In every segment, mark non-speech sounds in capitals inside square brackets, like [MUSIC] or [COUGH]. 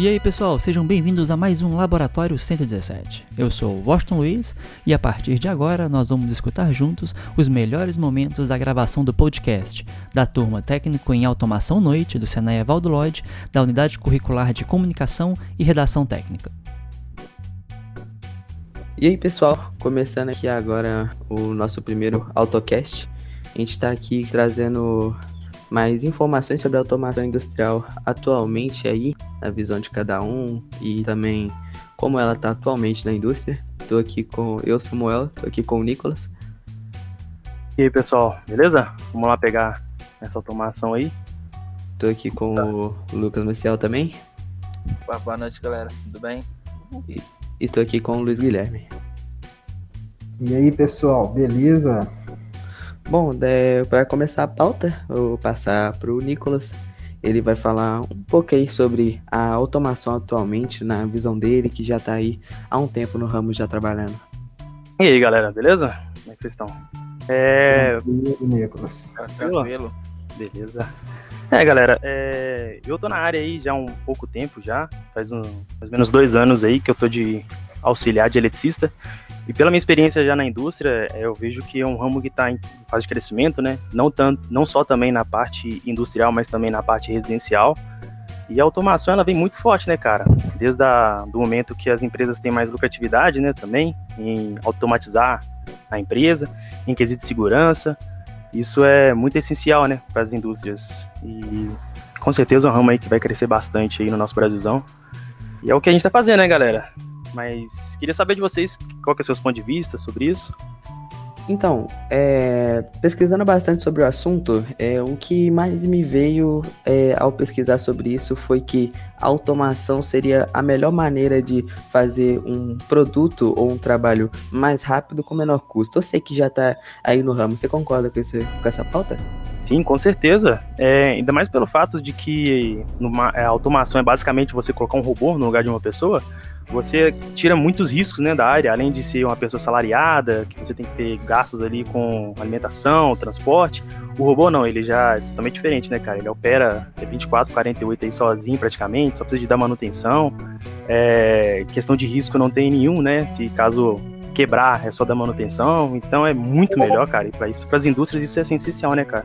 E aí pessoal, sejam bem-vindos a mais um Laboratório 117. Eu sou o Washington Luiz e a partir de agora nós vamos escutar juntos os melhores momentos da gravação do podcast da turma Técnico em Automação Noite do Senai Evaldo Lloyd, da Unidade Curricular de Comunicação e Redação Técnica. E aí pessoal, começando aqui agora o nosso primeiro AutoCast. A gente está aqui trazendo mais informações sobre a automação industrial atualmente aí, a visão de cada um e também como ela está atualmente na indústria. Estou aqui com eu, Samuel, estou aqui com o Nicolas. E aí pessoal, beleza? Vamos lá pegar essa automação aí. Estou aqui com tá. o Lucas Maciel também. Boa noite galera, tudo bem? E, estou aqui com o Luiz Guilherme. E aí pessoal, beleza? Bom, é, para começar a pauta, vou passar para o Nicolas. Ele vai falar um pouco aí sobre a automação atualmente, na visão dele, que já está aí há um tempo no ramo já trabalhando. E aí, galera, beleza? Como é que vocês estão? É... Tranquilo, Nicolas. Tá tranquilo. Beleza. É, galera, é... eu tô na área aí já há um pouco tempo já, faz um, mais ou menos dois anos aí que eu tô de auxiliar de eletricista. E pela minha experiência já na indústria, é, eu vejo que é um ramo que está em fase de crescimento, né? Não, tanto, não só também na parte industrial, mas também na parte residencial. E a automação ela vem muito forte, né, cara? Desde a, do momento que as empresas têm mais lucratividade, né, também, em automatizar a empresa, em quesito de segurança. Isso é muito essencial, né, para as indústrias. E com certeza é um ramo aí que vai crescer bastante aí no nosso Brasilzão. E é o que a gente está fazendo, né, galera? Mas queria saber de vocês qual que é o seu ponto de vista sobre isso. Então, é, pesquisando bastante sobre o assunto, é, o que mais me veio é, ao pesquisar sobre isso foi que a automação seria a melhor maneira de fazer um produto ou um trabalho mais rápido com menor custo. Eu sei que já está aí no ramo, você concorda com, esse, com essa pauta? Sim, com certeza. É, ainda mais pelo fato de que numa, a automação é basicamente você colocar um robô no lugar de uma pessoa você tira muitos riscos né, da área, além de ser uma pessoa salariada, que você tem que ter gastos ali com alimentação, transporte. O robô não, ele já é totalmente diferente, né, cara? Ele opera 24, 48 aí sozinho praticamente, só precisa de dar manutenção. É, questão de risco não tem nenhum, né? Se caso quebrar, é só dar manutenção. Então é muito melhor, cara. E para isso, para as indústrias, isso é essencial, né, cara?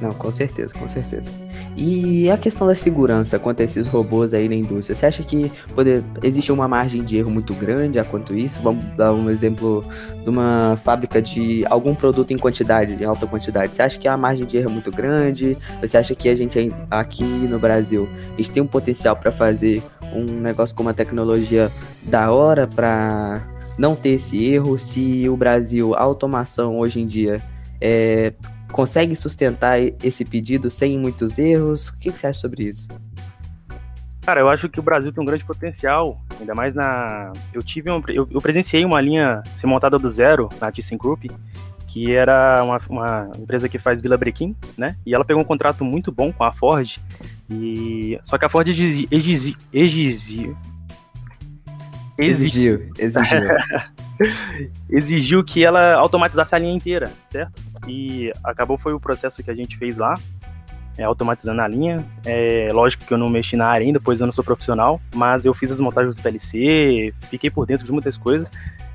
Não, com certeza, com certeza. E a questão da segurança quanto a esses robôs aí na indústria, você acha que poder, existe uma margem de erro muito grande a quanto isso? Vamos dar um exemplo de uma fábrica de algum produto em quantidade, em alta quantidade. Você acha que a margem de erro é muito grande? Você acha que a gente aqui no Brasil, a gente tem um potencial para fazer um negócio com uma tecnologia da hora para não ter esse erro? Se o Brasil, a automação hoje em dia é, consegue sustentar esse pedido sem muitos erros? O que, que você acha sobre isso? Cara, eu acho que o Brasil tem um grande potencial, ainda mais na. Eu tive um... eu, presenciei uma linha ser montada do zero na ThyssenKrupp, que era uma, uma, empresa que faz Vila Brequim, né? E ela pegou um contrato muito bom com a Ford. E só que a Ford exigiu, exigiu, exigiu, [LAUGHS] exigiu, exigiu. que ela automatizasse a linha inteira, certo? E acabou foi o processo que a gente fez lá, é, automatizando a linha. É, lógico que eu não mexi na área ainda, pois eu não sou profissional, mas eu fiz as montagens do PLC, fiquei por dentro de muitas coisas.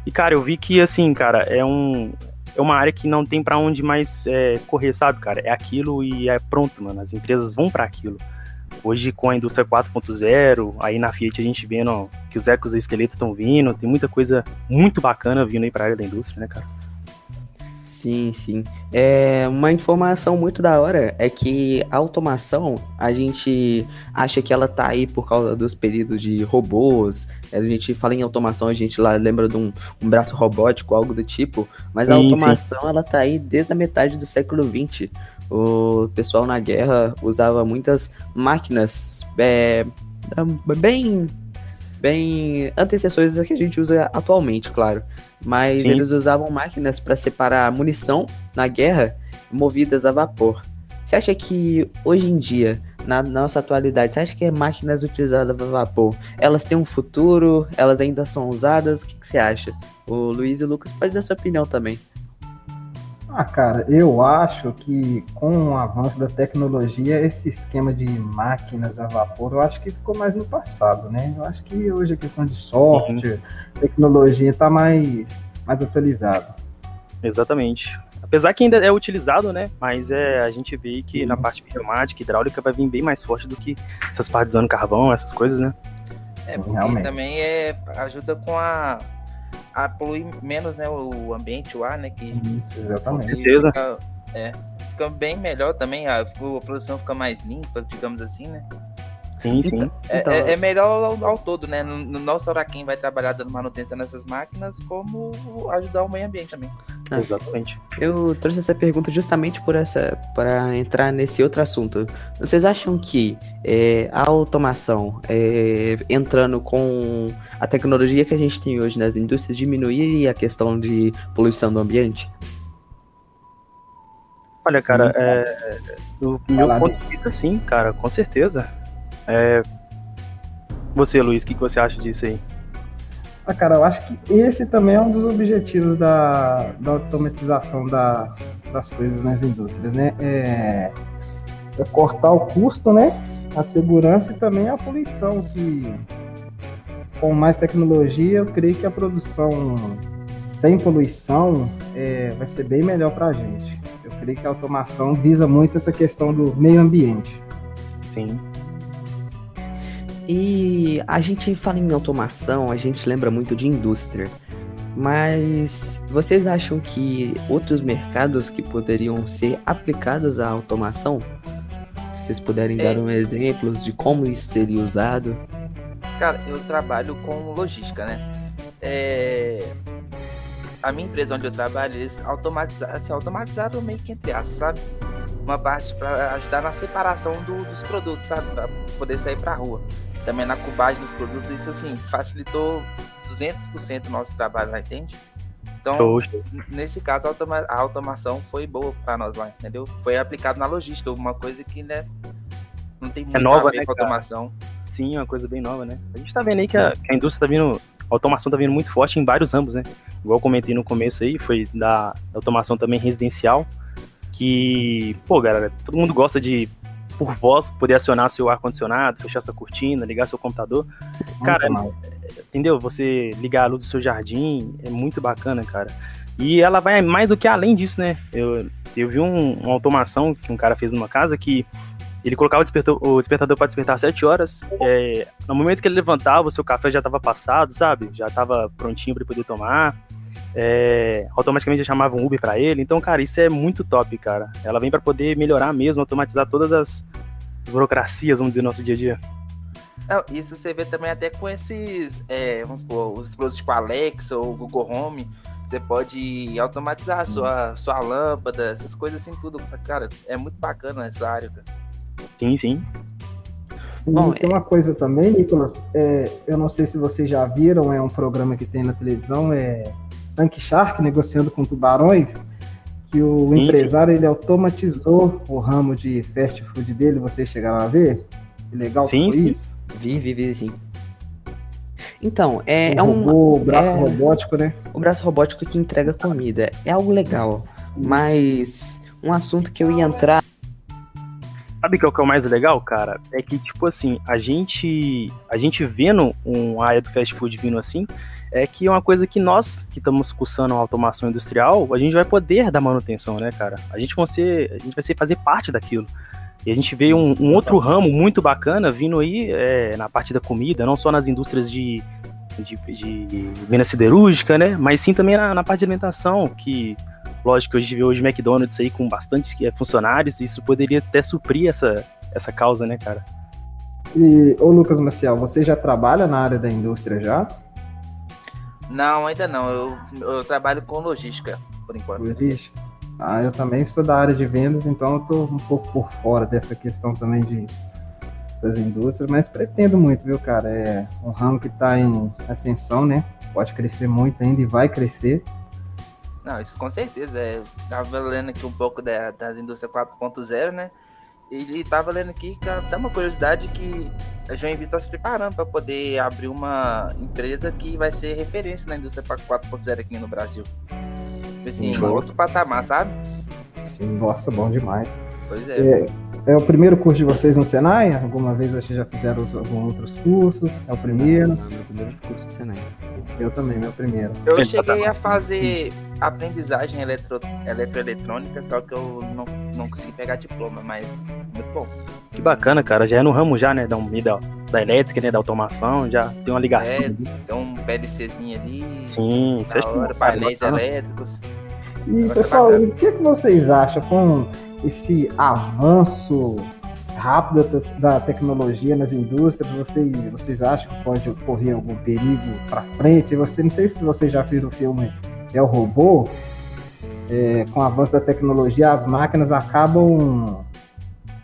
E, cara, eu vi que, assim, cara, é, um, é uma área que não tem para onde mais é, correr, sabe, cara? É aquilo e é pronto, mano. As empresas vão para aquilo. Hoje, com a indústria 4.0, aí na Fiat a gente vendo que os ecos esqueletos estão vindo, tem muita coisa muito bacana vindo aí pra área da indústria, né, cara? Sim, sim. É, uma informação muito da hora é que a automação, a gente acha que ela tá aí por causa dos pedidos de robôs. A gente fala em automação, a gente lá lembra de um, um braço robótico, algo do tipo. Mas a sim, automação, sim. ela tá aí desde a metade do século XX. O pessoal na guerra usava muitas máquinas é, bem, bem antecessores das que a gente usa atualmente, claro. Mas Sim. eles usavam máquinas para separar munição na guerra movidas a vapor. Você acha que hoje em dia, na nossa atualidade, você acha que máquinas utilizadas a vapor, elas têm um futuro? Elas ainda são usadas? O que, que você acha? O Luiz e o Lucas pode dar sua opinião também. Ah, cara, eu acho que com o avanço da tecnologia, esse esquema de máquinas a vapor, eu acho que ficou mais no passado, né? Eu acho que hoje a questão de software, uhum. tecnologia está mais, mais atualizada. Exatamente. Apesar que ainda é utilizado, né? Mas é, a gente vê que na parte pneumática, hidráulica, vai vir bem mais forte do que essas partes usando carvão, essas coisas, né? É, porque Realmente. também é, ajuda com a a poluir menos né, o ambiente, o ar, né? Que Isso, exatamente. Com certeza. Fica, é, fica bem melhor também, a, a produção fica mais limpa, digamos assim, né? Sim, sim. Então, é, então... é, é, melhor ao, ao, todo, né? Não só para quem vai trabalhar dando manutenção nessas máquinas, como ajudar o meio ambiente também. Ah, Exatamente. Eu trouxe essa pergunta justamente por essa para entrar nesse outro assunto. Vocês acham que é, a automação é, entrando com a tecnologia que a gente tem hoje nas indústrias diminuiria a questão de poluição do ambiente? Olha, cara, é, do meu ponto de vista, sim, cara, com certeza. É... Você, Luiz, o que, que você acha disso aí? Ah, cara, eu acho que esse também é um dos objetivos da, da automatização da, das coisas nas indústrias, né? É, é, cortar o custo, né? A segurança e também a poluição, que com mais tecnologia, eu creio que a produção sem poluição é, vai ser bem melhor para a gente. Eu creio que a automação visa muito essa questão do meio ambiente. Sim. E a gente fala em automação, a gente lembra muito de indústria. Mas vocês acham que outros mercados que poderiam ser aplicados à automação? Se vocês puderem é. dar um exemplos de como isso seria usado? Cara, eu trabalho com logística, né? É... A minha empresa onde eu trabalho, eles automatizaram, se automatizaram meio que entre aspas, sabe? Uma parte para ajudar na separação do, dos produtos, sabe? Para poder sair para rua também na cubagem dos produtos, isso assim, facilitou 200% o nosso trabalho lá, entende? Então, nesse caso, a, automa a automação foi boa para nós lá, entendeu? Foi aplicado na logística, uma coisa que, né, não tem é muito é nova, a ver né, com a automação. Sim, uma coisa bem nova, né? A gente tá vendo aí que a, que a indústria tá vindo, a automação tá vindo muito forte em vários ramos, né? Igual eu comentei no começo aí, foi da automação também residencial, que, pô, galera, todo mundo gosta de por voz, poder acionar seu ar-condicionado, fechar sua cortina, ligar seu computador. Muito cara, é, entendeu? Você ligar a luz do seu jardim, é muito bacana, cara. E ela vai mais do que além disso, né? Eu, eu vi um, uma automação que um cara fez numa casa que ele colocava o despertador, o despertador para despertar às 7 horas. É, no momento que ele levantava, o seu café já estava passado, sabe? Já estava prontinho para poder tomar é, automaticamente chamava um Uber para ele. Então, cara, isso é muito top, cara. Ela vem para poder melhorar mesmo, automatizar todas as, as, burocracias, vamos dizer, no nosso dia a dia. Não, isso você vê também até com esses, é, vamos supor, os produtos tipo Alexa ou Google Home. Você pode automatizar a sua, sua lâmpada, essas coisas assim, tudo. Cara, é muito bacana essa área, cara. Sim, sim. Bom, tem uma coisa também, Nicolas, é, eu não sei se vocês já viram, é um programa que tem na televisão, é Tank Shark negociando com tubarões, que o sim, empresário sim. ele automatizou o ramo de fast food dele, vocês chegaram a ver? Que legal sim, foi sim. isso? Vi, vi, vi, sim. Então, é, o é um. O braço é, robótico, né? O braço robótico que entrega comida. É algo legal. Mas um assunto que eu ia entrar. Sabe o que é o mais legal, cara? É que, tipo assim, a gente. A gente vendo um área do fast food vindo assim, é que é uma coisa que nós, que estamos cursando a automação industrial, a gente vai poder dar manutenção, né, cara? A gente vai ser, a gente vai ser fazer parte daquilo. E a gente vê um, um outro ramo muito bacana vindo aí é, na parte da comida, não só nas indústrias de, de, de venda siderúrgica, né? Mas sim também na, na parte de alimentação, que lógico, a gente vê hoje McDonald's aí com bastante é, funcionários, e isso poderia até suprir essa, essa causa, né, cara? E, ô Lucas Maciel, você já trabalha na área da indústria já? Não, ainda não. Eu, eu trabalho com logística, por enquanto. Logística? Ah, eu também sou da área de vendas, então eu tô um pouco por fora dessa questão também de das indústrias, mas pretendo muito, viu, cara? É um ramo que está em ascensão, né? Pode crescer muito ainda e vai crescer. Não, isso com certeza. É, tava lendo aqui um pouco da, das indústrias 4.0, né? E tava lendo aqui que dá uma curiosidade que a Joinville está se preparando para poder abrir uma empresa que vai ser referência na indústria 4.0 aqui no Brasil. Assim, Show. outro patamar, sabe? Sim, nossa, bom demais. Pois é. é. É o primeiro curso de vocês no Senai? Alguma vez vocês já fizeram alguns outros curros? É o primeiro? Não, não, meu primeiro curso no Senai. Eu também, meu primeiro. Eu cheguei a fazer aprendizagem eletro, eletroeletrônica, só que eu não, não consegui pegar diploma, mas muito bom. Que bacana, cara. Já é no ramo já, né? Da, da, da elétrica, né? Da automação, já tem uma ligação. É, tem um PLCzinho ali. Sim, isso é hora, painéis elétricos. E, pessoal, o que, que vocês acham com esse avanço rápido da tecnologia nas indústrias, vocês, vocês acham que pode ocorrer algum perigo para frente? Você não sei se vocês já viram o filme É o Robô. É, com o avanço da tecnologia, as máquinas acabam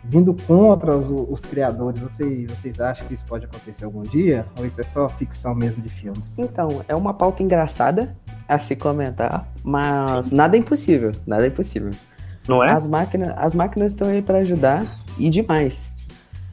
vindo contra os, os, criadores. Vocês, vocês acham que isso pode acontecer algum dia? Ou isso é só ficção mesmo de filmes? Então, é uma pauta engraçada a se comentar, mas nada é impossível. Nada é impossível. Não é? As máquinas, as máquinas estão aí para ajudar e demais.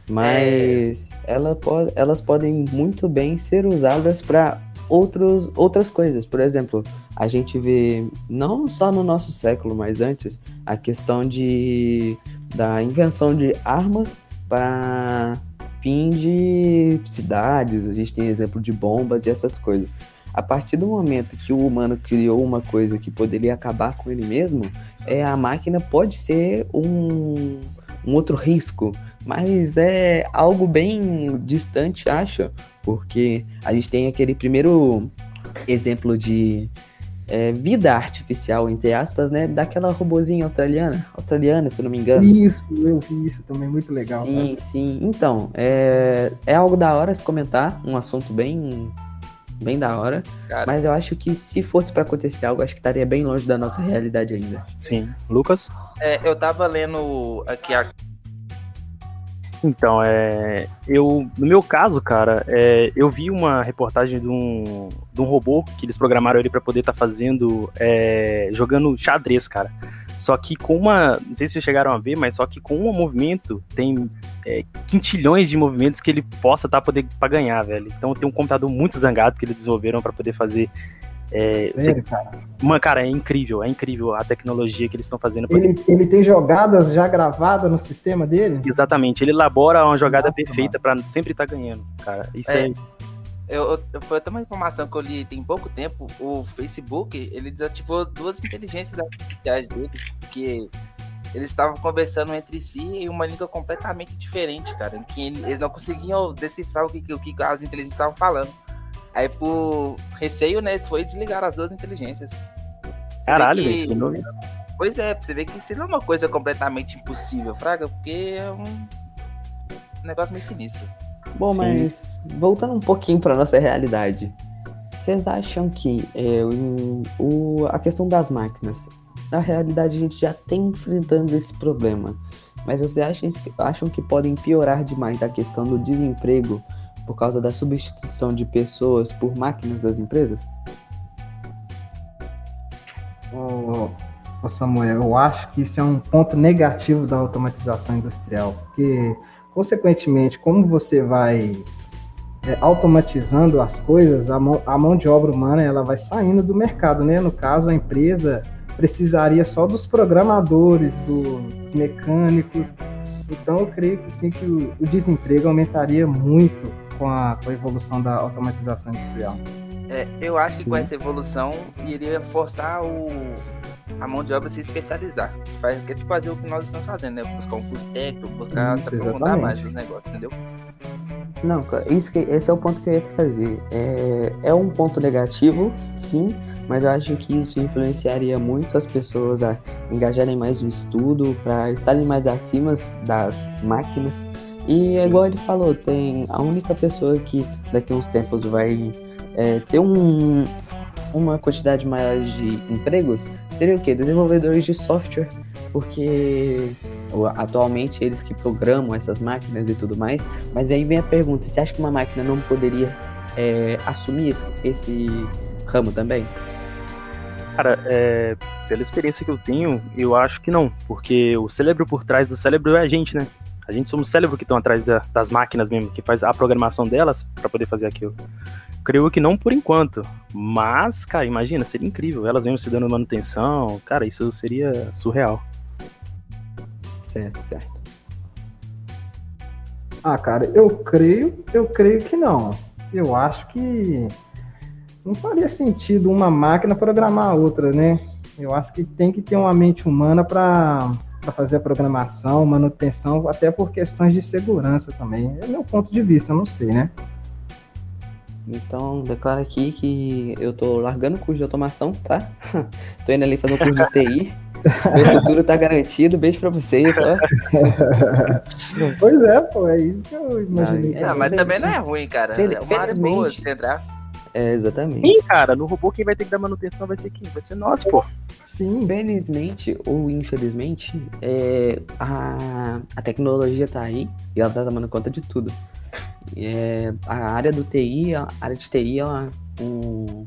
Mas é... ela elas podem muito bem ser usadas para outros, outras coisas. Por exemplo, a gente vê, não só no nosso século, mas antes, a questão de, da invenção de armas para fim de cidades. A gente tem exemplo de bombas e essas coisas. A partir do momento que o humano criou uma coisa que poderia acabar com ele mesmo, é, a máquina pode ser um, um outro risco, mas é algo bem distante, acho, porque a gente tem aquele primeiro exemplo de é, vida artificial, entre aspas, né? Daquela robozinha australiana, australiana, se eu não me engano. Isso, eu vi isso também, muito legal. Sim, né? sim. Então, é, é algo da hora se comentar, um assunto bem bem da hora. Cara. Mas eu acho que se fosse para acontecer algo, acho que estaria bem longe da nossa realidade ainda. Sim. Lucas? É, eu tava lendo aqui a. Então, é, eu, no meu caso, cara, é, eu vi uma reportagem de um, de um robô que eles programaram ele para poder estar tá fazendo, é, jogando xadrez, cara. Só que com uma. Não sei se vocês chegaram a ver, mas só que com um movimento tem é, quintilhões de movimentos que ele possa estar tá para ganhar, velho. Então tem um computador muito zangado que eles desenvolveram para poder fazer. É, Sério, cara? Mano, cara, é incrível, é incrível a tecnologia que eles estão fazendo. Ele, ele tem jogadas já gravadas no sistema dele? Exatamente, ele elabora uma jogada Nossa, perfeita para sempre estar tá ganhando, cara. Isso é, é eu, eu, foi até uma informação que eu li tem pouco tempo, o Facebook, ele desativou duas inteligências artificiais dele, porque eles estavam conversando entre si em uma língua completamente diferente, cara, em que eles não conseguiam decifrar o que, o que as inteligências estavam falando. Aí, por receio, né, eles foi desligar as duas inteligências. Você Caralho, que... isso não... Pois é, pra você ver que isso não é uma coisa completamente impossível, Fraga, porque é um negócio meio sinistro. Bom, Sim. mas voltando um pouquinho para nossa realidade, vocês acham que é, o, o, a questão das máquinas, na realidade a gente já tem enfrentando esse problema, mas vocês acham, acham que podem piorar demais a questão do desemprego por causa da substituição de pessoas por máquinas das empresas? Ô, oh, Samuel, eu acho que isso é um ponto negativo da automatização industrial, porque Consequentemente, como você vai é, automatizando as coisas, a mão, a mão de obra humana ela vai saindo do mercado, né? No caso, a empresa precisaria só dos programadores, dos mecânicos. Então, eu creio que sim, que o, o desemprego aumentaria muito com a, com a evolução da automatização industrial. É, eu acho que com essa evolução iria forçar o, a mão de obra se especializar. Faz, é tipo fazer o que nós estamos fazendo, né? Buscar um curso técnico, buscar isso, se aprofundar mais nos negócios, entendeu? Não, isso que, esse é o ponto que eu ia trazer. É, é um ponto negativo, sim, mas eu acho que isso influenciaria muito as pessoas a engajarem mais no estudo, para estarem mais acima das máquinas. E é igual ele falou, tem a única pessoa que daqui a uns tempos vai é, ter um, uma quantidade maior de empregos seria o quê? Desenvolvedores de software, porque atualmente eles que programam essas máquinas e tudo mais. Mas aí vem a pergunta: você acha que uma máquina não poderia é, assumir esse, esse, ramo também? Cara, é, pela experiência que eu tenho, eu acho que não, porque o cérebro por trás do cérebro é a gente, né? A gente somos cérebro que estão atrás da, das máquinas mesmo, que faz a programação delas para poder fazer aquilo. creio que não por enquanto. Mas, cara, imagina, seria incrível. Elas mesmo se dando manutenção. Cara, isso seria surreal. Certo, certo. Ah, cara, eu creio, eu creio que não. Eu acho que não faria sentido uma máquina programar a outra, né? Eu acho que tem que ter uma mente humana para fazer a programação, manutenção, até por questões de segurança também. É meu ponto de vista, não sei, né? Então, declaro aqui que eu tô largando o curso de automação, tá? [LAUGHS] tô indo ali fazer um curso de TI. [LAUGHS] Meu futuro tá garantido. Beijo pra vocês, ó. [LAUGHS] pois é, pô, é isso que eu imaginei. Ah, mas também não é ruim, cara. Fel- é uma área boa de entrar. É, exatamente. Sim, cara, no robô quem vai ter que dar manutenção vai ser quem? Vai ser nós, pô. Sim, Felizmente ou infelizmente, é, a, a tecnologia tá aí e ela tá tomando conta de tudo. É, a área do TI, a área de TI é um,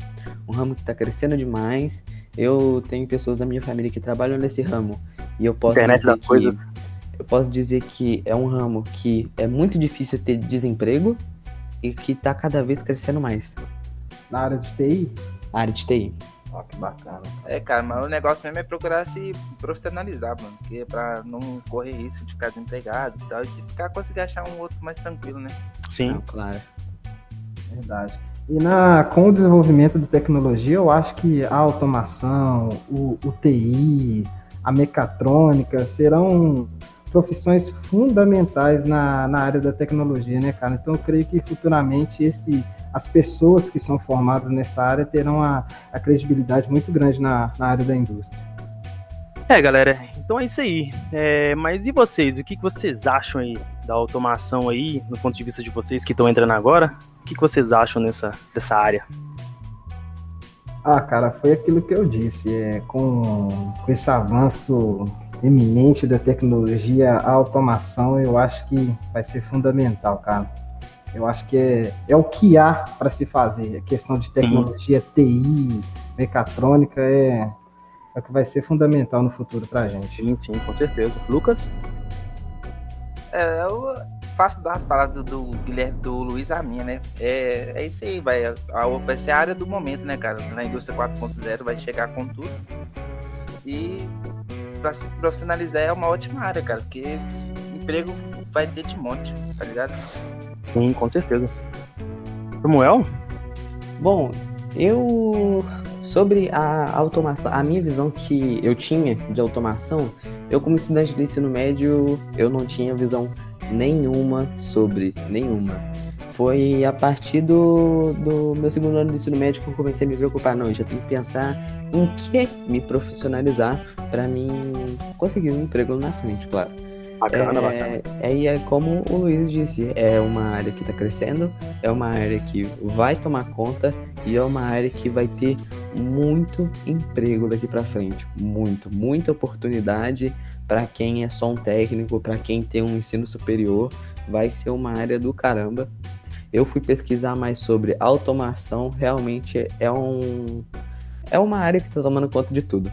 um ramo que tá crescendo demais. Eu tenho pessoas da minha família que trabalham nesse ramo e eu posso Internet dizer das que coisas. eu posso dizer que é um ramo que é muito difícil ter desemprego e que tá cada vez crescendo mais. na área de TI. A área de TI. Ó, que bacana. É, cara, mas o negócio mesmo é procurar se profissionalizar, mano. Porque pra não correr risco de ficar desempregado e tal. E se ficar, conseguir achar um outro mais tranquilo, né? Sim. Não, claro. Verdade. E na, com o desenvolvimento da tecnologia, eu acho que a automação, o, o TI, a mecatrônica serão profissões fundamentais na, na área da tecnologia, né, cara? Então eu creio que futuramente esse, as pessoas que são formadas nessa área terão a, a credibilidade muito grande na, na área da indústria. É, galera, então é isso aí. É, mas e vocês? O que, que vocês acham aí da automação aí, no ponto de vista de vocês que estão entrando agora? O que, que vocês acham nessa, dessa área? Ah, cara, foi aquilo que eu disse. É, com, com esse avanço eminente da tecnologia, a automação, eu acho que vai ser fundamental, cara. Eu acho que é, é o que há para se fazer. A questão de tecnologia, TI, mecatrônica, é, é o que vai ser fundamental no futuro para a gente. Sim, sim, com certeza. Lucas? É, eu faço das palavras do, do Guilherme, do Luiz a minha, né? É, é isso aí, vai. A, vai ser a área do momento, né, cara? Na indústria 4.0 vai chegar com tudo. E pra se profissionalizar é uma ótima área, cara, porque emprego vai ter de monte, tá ligado? Sim, com certeza. Samuel? Bom, eu sobre a automação, a minha visão que eu tinha de automação, eu como estudante do ensino médio, eu não tinha visão nenhuma sobre nenhuma. Foi a partir do, do meu segundo ano do ensino médio que eu comecei a me preocupar, não, eu já tenho que pensar em que me profissionalizar para mim conseguir um emprego na frente, claro. Bacana, bacana. É, é como o Luiz disse, é uma área que está crescendo, é uma área que vai tomar conta e é uma área que vai ter muito emprego daqui para frente, muito, muita oportunidade para quem é só um técnico, para quem tem um ensino superior, vai ser uma área do caramba. Eu fui pesquisar mais sobre automação, realmente é um é uma área que está tomando conta de tudo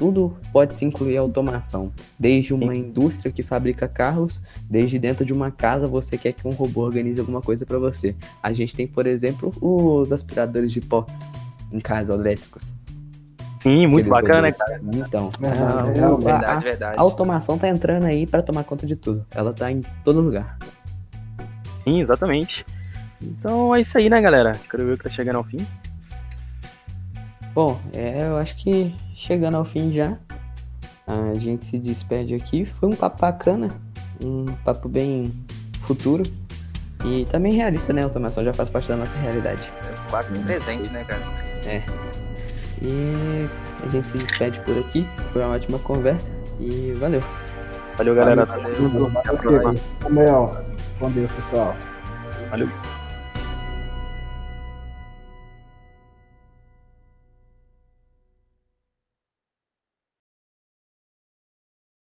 tudo pode se incluir automação. Desde uma indústria que fabrica carros, desde dentro de uma casa você quer que um robô organize alguma coisa para você. A gente tem, por exemplo, os aspiradores de pó em casa elétricos. Sim, muito Aqueles bacana, né, robôs. cara? Então, Verdade, a- é, a- Verdade, a- verdade. a automação tá entrando aí para tomar conta de tudo. Ela tá em todo lugar. Sim, exatamente. Então é isso aí, né, galera? Creio eu que tá chegando ao fim. Bom, é, eu acho que chegando ao fim já, a gente se despede aqui. Foi um papo bacana, um papo bem futuro e também realista, né? A automação já faz parte da nossa realidade. É quase que presente, né, cara? E a gente se despede por aqui. Foi uma ótima conversa e valeu. Valeu, galera. Valeu. Até a próxima. Com Deus, pessoal. Valeu.